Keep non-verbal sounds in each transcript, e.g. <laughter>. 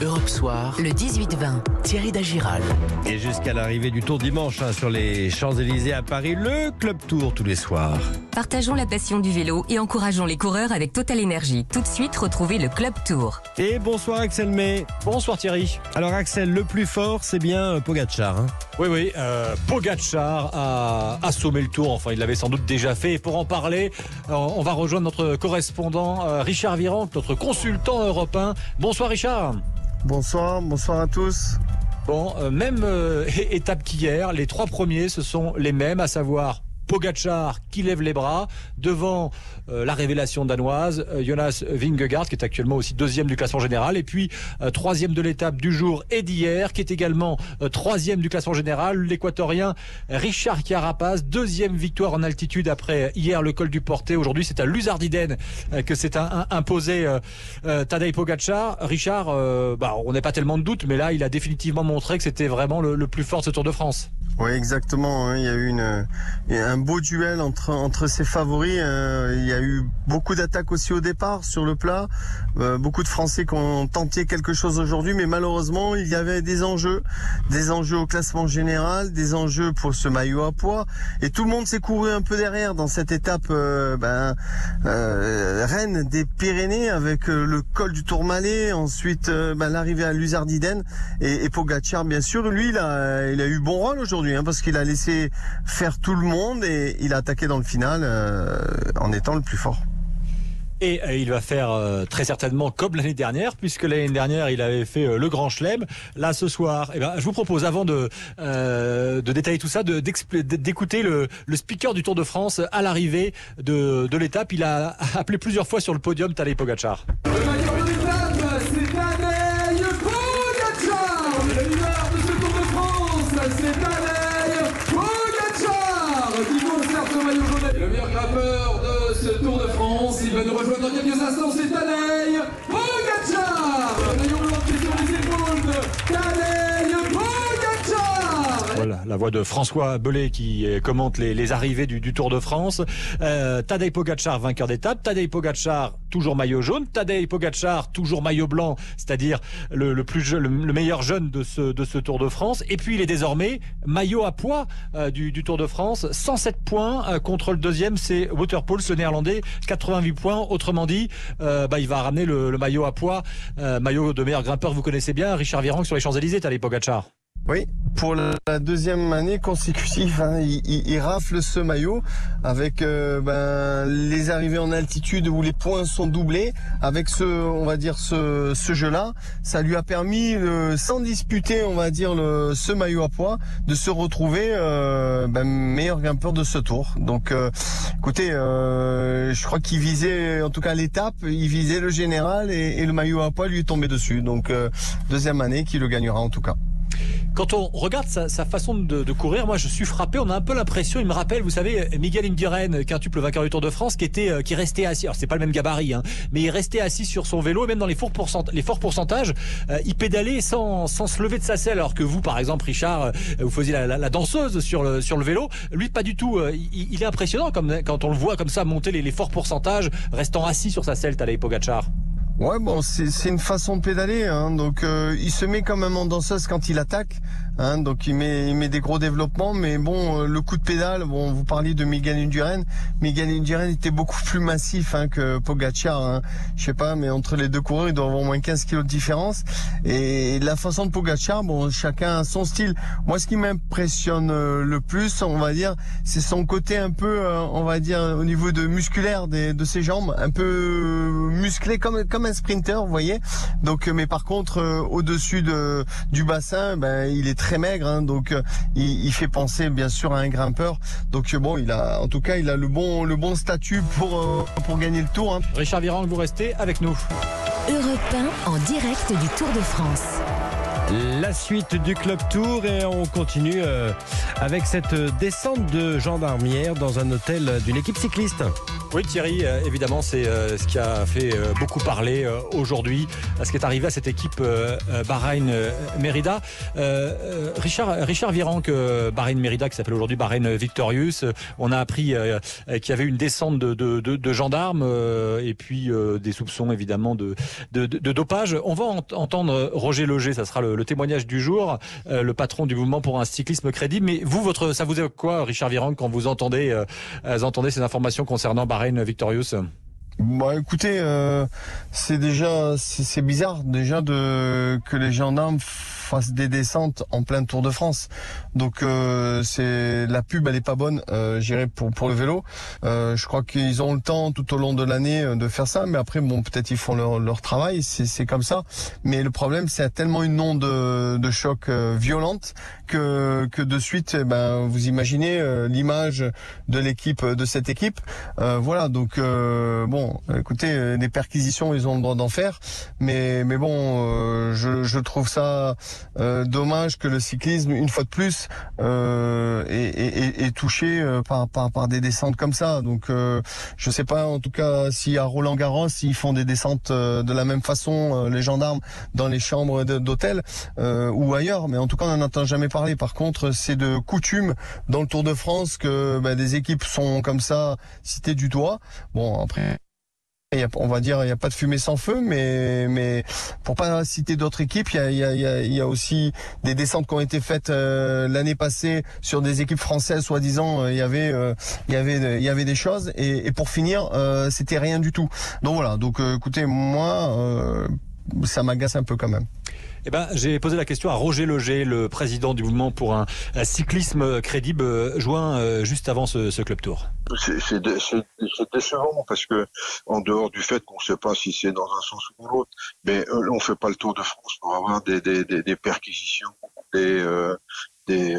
Europe Soir, Le 18-20. Thierry Dagiral. Et jusqu'à l'arrivée du Tour dimanche hein, sur les Champs-Élysées à Paris, le Club Tour tous les soirs. Partageons la passion du vélo et encourageons les coureurs avec Total Énergie. Tout de suite, retrouvez le Club Tour. Et bonsoir Axel May. Bonsoir Thierry. Alors Axel, le plus fort, c'est bien euh, Pogacar. hein. Oui, oui, euh, Pogacar a assommé le tour. Enfin, il l'avait sans doute déjà fait. Et pour en parler, euh, on va rejoindre notre correspondant euh, Richard Virenque, notre consultant européen. Bonsoir Richard. Bonsoir, bonsoir à tous. Bon, euh, même euh, étape qu'hier, les trois premiers, ce sont les mêmes, à savoir Pogacar qui lève les bras devant euh, la révélation danoise, euh, Jonas Vingegaard qui est actuellement aussi deuxième du classement général et puis euh, troisième de l'étape du jour et d'hier qui est également troisième du classement général, l'équatorien Richard Carapaz, deuxième victoire en altitude après hier le col du Portet. Aujourd'hui c'est à Luzardiden que un- imposé Tadej Pogacar. Richard, bah, on n'est pas tellement de doute mais là il a définitivement montré que c'était vraiment le, plus fort ce Tour de France. Oui, exactement. hein, Il y a eu une, un beau duel entre, entre ses favoris. euh, Il y a eu beaucoup d'attaques aussi au départ sur le plat. Euh, Beaucoup de Français qui ont tenté quelque chose aujourd'hui, mais malheureusement, il y avait des enjeux. Des enjeux au classement général, des enjeux pour ce maillot à poids. Et tout le monde s'est couru un peu derrière dans cette étape euh, ben, euh, reine des Pyrénées avec le col du Tourmalet, ensuite ben, l'arrivée à Luzardiden et, et Pogacar bien sûr lui il a, il a eu bon rôle aujourd'hui hein, parce qu'il a laissé faire tout le monde et il a attaqué dans le final euh, en étant le plus fort. Et euh, il va faire euh, très certainement comme l'année dernière, puisque l'année dernière il avait fait le Grand Chelem. Là ce soir, eh ben, je vous propose avant de, détailler tout ça, d'écouter le, speaker du Tour de France à l'arrivée de, de l'étape. Il a <laughs> appelé plusieurs fois sur le podium Tadej Pogacar. Rejoindre dans Voilà, la voix de François Belay qui euh, commente les, arrivées du, Tour de France. Euh, Tadej Pogacar, vainqueur d'étape. Tadej Pogacar, toujours maillot jaune. Tadej Pogacar, toujours maillot blanc, c'est-à-dire le, plus le, le meilleur jeune de ce, Tour de France. Et puis il est désormais maillot à poids euh, du, Tour de France. 107 points euh, contre le deuxième, c'est Waterpools, le néerlandais. 88 points. Autrement dit, euh, bah, il va ramener le, maillot à poids, maillot de meilleur grimpeur, vous connaissez bien, Richard Virenque sur les Champs-Élysées, Tadej Pogacar. Oui, pour la deuxième année consécutive, hein, il, il- il rafle ce maillot avec euh, ben, les arrivées en altitude où les points sont doublés. Avec ce, on va dire ce, ce jeu-là, ça lui a permis, euh, sans disputer, on va dire le, ce maillot à poids, de se retrouver euh, ben, meilleur grimpeur de ce tour. Donc, euh, écoutez, je crois qu'il visait, en tout cas l'étape, il visait le général et, et le maillot à poids lui est tombé dessus. Donc, deuxième année qui le gagnera en tout cas. Quand on regarde sa, sa façon de, de courir, moi je suis frappé. On a un peu l'impression, il me rappelle, vous savez, Miguel Indurain, quintuple vainqueur du Tour de France, qui était, euh, qui restait assis. Alors c'est pas le même gabarit, hein, mais il restait assis sur son vélo et même dans les forts, pourcentages, euh, il pédalait sans, sans se lever de sa selle. Alors que vous, par exemple, Richard, euh, vous faisiez la, la- danseuse sur le, sur le vélo. Lui, pas du tout. Il, il est impressionnant comme, quand on le voit comme ça monter les, les forts pourcentages, restant assis sur sa selle, Tadej Pogacar. Ouais, bon, c'est une façon de pédaler. Hein, donc, euh, il se met quand même en danseuse quand il attaque. Hein, donc, il met, il met des gros développements. Mais bon, euh, le coup de pédale, bon, vous parliez de Miguel Indurain. Miguel Indurain était beaucoup plus massif hein, que Pogacar. Hein. Je sais pas, mais entre les deux coureurs, il doit avoir au moins 15 kilos de différence. Et la façon de Pogacar, bon, chacun a son style. Moi, ce qui m'impressionne euh, le plus, on va dire, c'est son côté un peu, euh, on va dire, au niveau de musculaire des, de ses jambes, un peu musclé comme comme un sprinter, vous voyez. Donc, mais par contre, au-dessus de du bassin, ben, il est très maigre, hein, donc euh, il, il fait penser bien sûr à un grimpeur. Donc euh, bon, il a, en tout cas, il a le bon le bon statut pour euh, pour gagner le tour. Hein. Richard Virenque, vous restez avec nous. Europe 1 en direct du Tour de France. La suite du Club Tour et on continue avec cette descente de gendarmière dans un hôtel d'une équipe cycliste. Oui Thierry, euh, évidemment c'est euh, ce qui a fait euh, beaucoup parler aujourd'hui, ce qui est arrivé à cette équipe Bahreïn-Mérida. Richard, Richard Virenque, Bahreïn-Mérida qui s'appelle aujourd'hui Bahreïn Victorious, euh, on a appris qu'il y avait une descente de, gendarmes et puis des soupçons évidemment de, dopage. On va ent- entendre Roger Leger, ça sera le, témoignage du jour, le patron du mouvement pour un cyclisme crédible. Mais vous, votre, ça vous est quoi Richard Virenque quand vous entendez, euh, entendez ces informations concernant Bahreïn Victorious Bah écoutez, euh, c'est déjà c'est bizarre déjà de que les gendarmes fassent des descentes en plein Tour de France. Donc euh, c'est la pub elle est pas bonne, euh, j'irai pour pour le vélo. Euh, je crois qu'ils ont le temps tout au long de l'année euh, de faire ça, mais après bon peut-être ils font leur leur travail, c'est comme ça. Mais le problème c'est tellement une onde de, de choc euh, violente que que de suite eh ben vous imaginez euh, l'image de l'équipe de cette équipe. Voilà donc euh, bon écoutez euh, des perquisitions ils ont le droit d'en faire mais mais bon euh, je, je trouve ça euh, dommage que le cyclisme une fois de plus est, est- touché par, par par des descentes comme ça. Donc euh, je sais pas en tout cas si à Roland Garros ils font des descentes de la même façon les gendarmes dans les chambres d'hôtel euh, ou ailleurs mais en tout cas on n'en entend jamais parler. Par contre c'est de coutume dans le Tour de France que bah, des équipes sont comme ça citées du doigt. Bon, après, on va dire, il n'y a pas de fumée sans feu, mais, mais pour pas citer d'autres équipes, il y a, aussi des descentes qui ont été faites euh, l'année passée sur des équipes françaises, soi-disant, euh, il y avait, euh, y avait, des choses. Et, et pour finir, c'était rien du tout. Donc voilà. Donc, écoutez, moi, ça m'agace un peu quand même. Eh ben, j'ai posé la question à Roger Leger, le président du mouvement pour un, cyclisme crédible, joint euh, juste avant ce, club tour. C'est dé- décevant parce que en dehors du fait qu'on ne sait pas si c'est dans un sens ou dans l'autre, mais euh, on fait pas le tour de France pour avoir des, perquisitions, des, euh, des,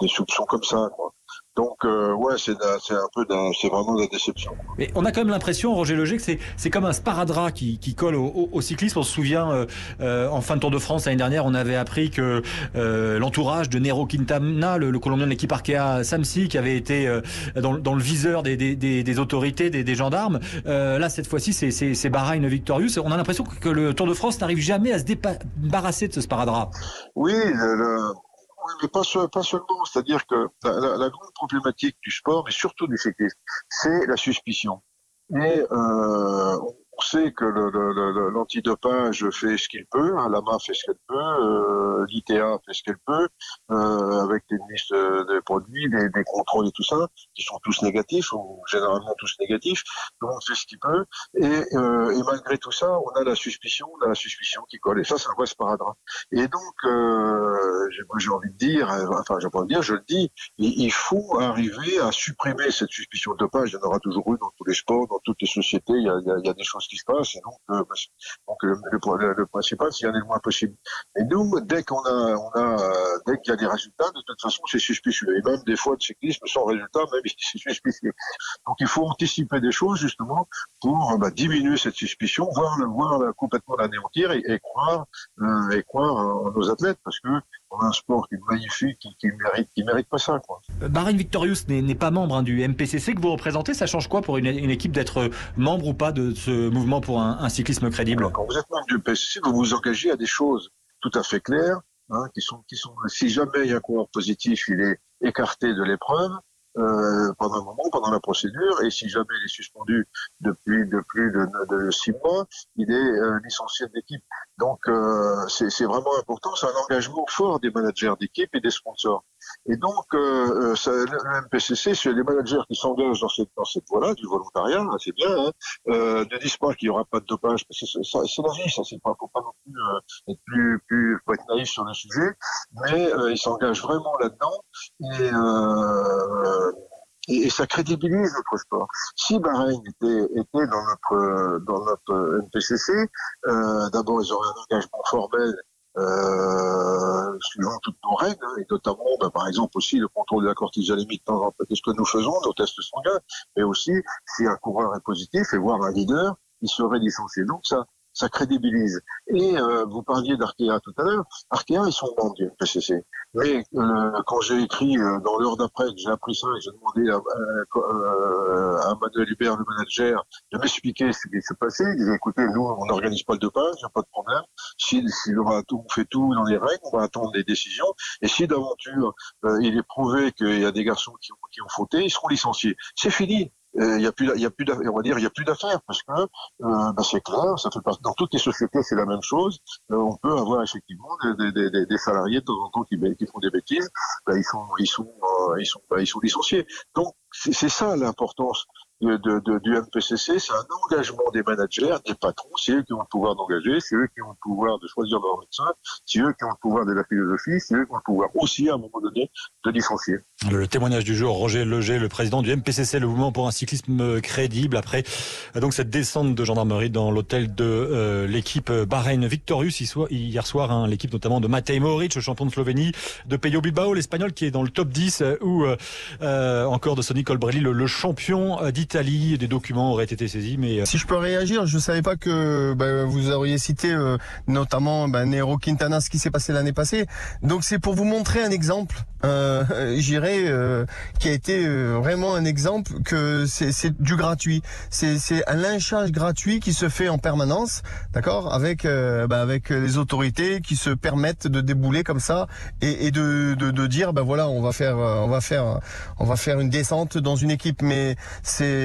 des soupçons comme ça. Quoi. Donc euh, ouais, c'est un peu c'est vraiment de la déception. Mais on a quand même l'impression, Roger Leger, que c'est, comme un sparadrap qui, qui colle au, au, au cyclisme. On se souvient, euh, euh, en fin de Tour de France l'année dernière, on avait appris que euh, l'entourage de Nero Quintana, le, le Colombien de l'équipe Arkea Samsi, qui avait été dans, dans le viseur des, des, des, des autorités, des, gendarmes, là cette fois-ci c'est, Bahreïn Victorious. On a l'impression que le Tour de France n'arrive jamais à se débarrasser de ce sparadrap. Oui, le, le- oui, mais pas, pas seulement. C'est-à-dire que la, la- la grande problématique du sport, mais surtout du cyclisme, c'est la suspicion. Et euh, on sait que l'antidopage fait ce qu'il peut, hein, l'AMA fait ce qu'elle peut, euh, l'ITA fait ce qu'elle peut, euh, avec des listes de produits, des, contrôles et tout ça, qui sont tous négatifs, ou généralement tous négatifs. Donc on fait ce qu'il peut. Et, euh, malgré tout ça, on a la suspicion, on a la suspicion qui colle. Et ça, c'est un vrai sparadrap. Et donc, euh, j'ai envie de dire, euh, enfin, j'ai envie de dire, je le dis, il, il faut arriver à supprimer cette suspicion de dopage. Il y en aura toujours eu dans tous les sports, dans toutes les sociétés. Il y a, il y a- il y a des choses qui se passent. Et donc, euh, le, principal, c'est d'y aller le moins possible. Et nous, dès qu'on a, euh, dès qu'il y a des résultats, de toute façon, c'est suspicieux. Et même des fois de cyclisme sans résultat, même c'est suspicieux. Donc, il faut anticiper des choses justement pour euh, bah, diminuer cette suspicion, voire, voire complètement l'anéantir et, croire, et croire en nos athlètes, parce que on a un sport qui est magnifique, qui, qui mérite, qui mérite pas ça, quoi. Bahreïn Victorious n'est pas membre hein, du MPCC que vous représentez. Ça change quoi pour une, une équipe d'être membre ou pas de ce mouvement pour un, un cyclisme crédible? Alors, quand vous êtes membre du PSC, vous vous engagez à des choses tout à fait claires, hein, qui sont, qui sont, si jamais il y a un coureur positif, il est écarté de l'épreuve, euh, pendant un moment, pendant la procédure, et si jamais il est suspendu depuis de plus de, de six mois, il est euh, licencié de l'équipe. Donc euh, c'est c'est vraiment important, c'est un engagement fort des managers d'équipe et des sponsors. Et donc euh, euh, ça, le MPCC, c'est les managers qui s'engagent dans cette, voie-là, du volontariat, hein, c'est bien, hein, euh, ne disent pas qu'il n'y aura pas de dopage, parce que c'est la vie, ça c'est pas, faut pas non plus euh, être naïf sur le sujet, mais euh, ils s'engagent vraiment là-dedans et ça crédibilise notre sport. Si Bahreïn était, dans notre dans notre euh, d'abord ils auraient un engagement formel suivant toutes nos règles, hein, et notamment, ben, par exemple aussi le contrôle de la cortisolémie de temps en temps, ce que nous faisons, nos tests sanguins, mais aussi si un coureur est positif et voire un leader, il serait licencié. Donc ça, ça crédibilise. Et euh, vous parliez d'Arkea tout à l'heure. Arkea, ils sont membres du PCC. Mais euh, quand j'ai écrit euh, dans l'heure d'après que j'ai appris ça et j'ai demandé à, à, à Manuel Hubert, le manager, de m'expliquer ce qui se passait, il disait écoutez, nous, on n'organise pas le dopage, il n'y a pas de problème. Si, si on, tout, on fait tout dans les règles, on va attendre des décisions. Et si d'aventure euh, il est prouvé qu'il y a des garçons qui ont, qui ont fauté, ils seront licenciés. C'est fini. Il y a plus, il y a plus, on va dire, y a plus d'affaires parce que euh, bah, c'est clair, ça fait pas, dans toutes les sociétés c'est la même chose. Euh, on peut avoir effectivement des, des, des, des salariés de temps en temps qui, qui font des bêtises, bah, ils sont, ils sont, euh, ils sont, bah, ils sont licenciés. Donc c'est ça l'importance de, de, du MPCC, c'est un engagement des managers, des patrons, c'est eux qui ont le pouvoir d'engager, c'est eux qui ont le pouvoir de choisir leur médecin, c'est eux qui ont le pouvoir de la philosophie, c'est eux qui ont le pouvoir aussi à un moment donné de licencier. Le témoignage du jour, Roger Leger, le président du MPCC, le mouvement pour un cyclisme crédible, après euh, donc cette descente de gendarmerie dans l'hôtel de euh, l'équipe Bahreïn Victorious hier soir, hein, l'équipe notamment de Matej Mohoric, le champion de Slovénie, de Peyo Bilbao, l'espagnol qui est dans le top 10, euh, ou euh, euh, encore de Sonny Colbrelli, le, le champion euh, d'Italie. Des documents auraient été saisis, mais euh, Si je peux réagir, je savais pas que bah, vous auriez cité euh, notamment bah, Nero Quintana, ce qui s'est passé l'année passée. Donc c'est pour vous montrer un exemple, euh, <laughs> j'irais, euh, qui a été euh, vraiment un exemple que c'est du gratuit. C'est un lynchage gratuit qui se fait en permanence, d'accord, avec euh, bah, avec les autorités qui se permettent de débouler comme ça et, et de, de de dire bah voilà on va faire on va faire on va faire une descente dans une équipe, mais c'est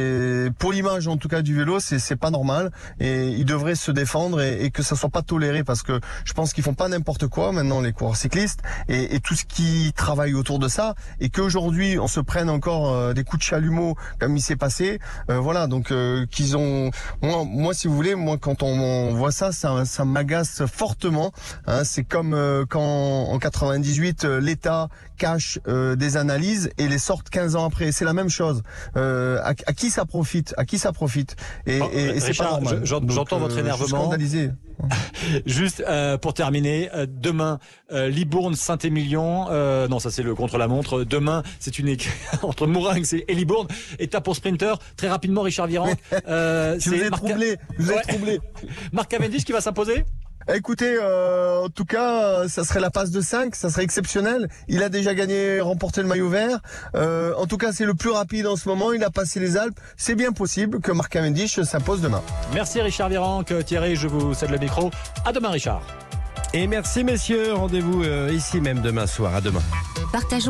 pour l'image en tout cas du vélo, c'est pas normal. Et ils devraient se défendre et, et que ça soit pas toléré parce que je pense qu'ils font pas n'importe quoi maintenant les coureurs cyclistes et, et tout ce qui travaille autour de ça et qu'aujourd'hui on se prenne encore euh, des coups de chalumeau comme il s'est passé, euh, voilà donc euh, qu'ils ont moi, moi si vous voulez moi quand on, on voit ça ça, ça m'agace fortement hein. c'est comme euh, quand en 98 euh, l'État cache euh, des analyses et les sortent 15 ans après. C'est la même chose qui ça profite à qui ça profite et, Oh, et- et c'est pas normal j'entends votre je suis énervement. scandalisé. <laughs> Juste euh, pour terminer, euh, demain euh, Libourne Saint-Émilion, euh, non ça c'est le contre-la-montre. Demain c'est une équipe <laughs> entre Mourinx et Libourne. Étape pour sprinter. Très rapidement Richard Virenque. <laughs> Euh, vous Marc, troublé, vous Ouais. troublé. Marc Cavendish qui va s'imposer? Écoutez, euh, en tout cas, ça serait la passe de 5, ça serait exceptionnel. Il a déjà gagné, remporté le maillot vert. Euh, en tout cas, c'est le plus rapide en ce moment. Il a passé les Alpes. C'est bien possible que Marc Cavendish s'impose demain. Merci Richard Virenque. Thierry, je vous cède le micro. À demain Richard. Et merci messieurs, rendez-vous euh, ici même demain soir. À demain. Partageons